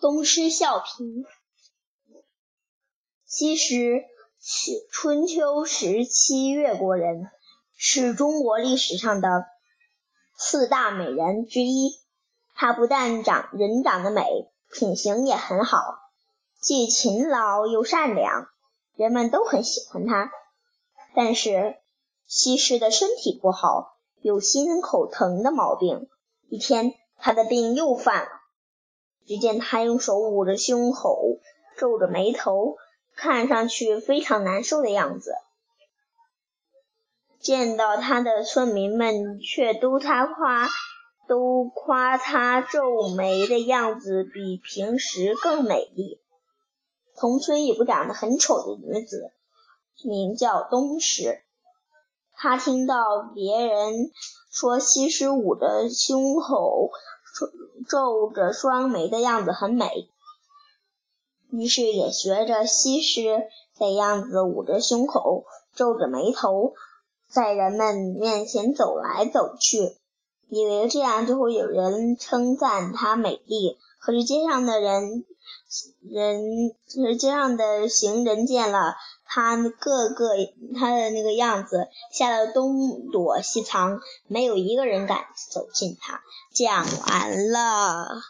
东施效颦。西施，春秋时期越国人，是中国历史上的四大美人之一。她不但长人长得美，品行也很好，既勤劳又善良，人们都很喜欢她。但是西施的身体不好，有心口疼的毛病。一天，她的病又犯了。只见他用手捂着胸口，皱着眉头，看上去非常难受的样子。见到他的村民们却都他夸。都夸他皱眉的样子比平时更美丽。同村有个长得很丑的女子，名叫东施。她听到别人说西施捂着胸口、皱着双眉的样子很美，于是也学着西施的样子捂着胸口、皱着眉头，在人们面前走来走去。以为这样就会有人称赞她美丽，可是街上的人人，可是街上的行人见了他个个他的那个样子，吓得东躲西藏，没有一个人敢走近他。讲完了。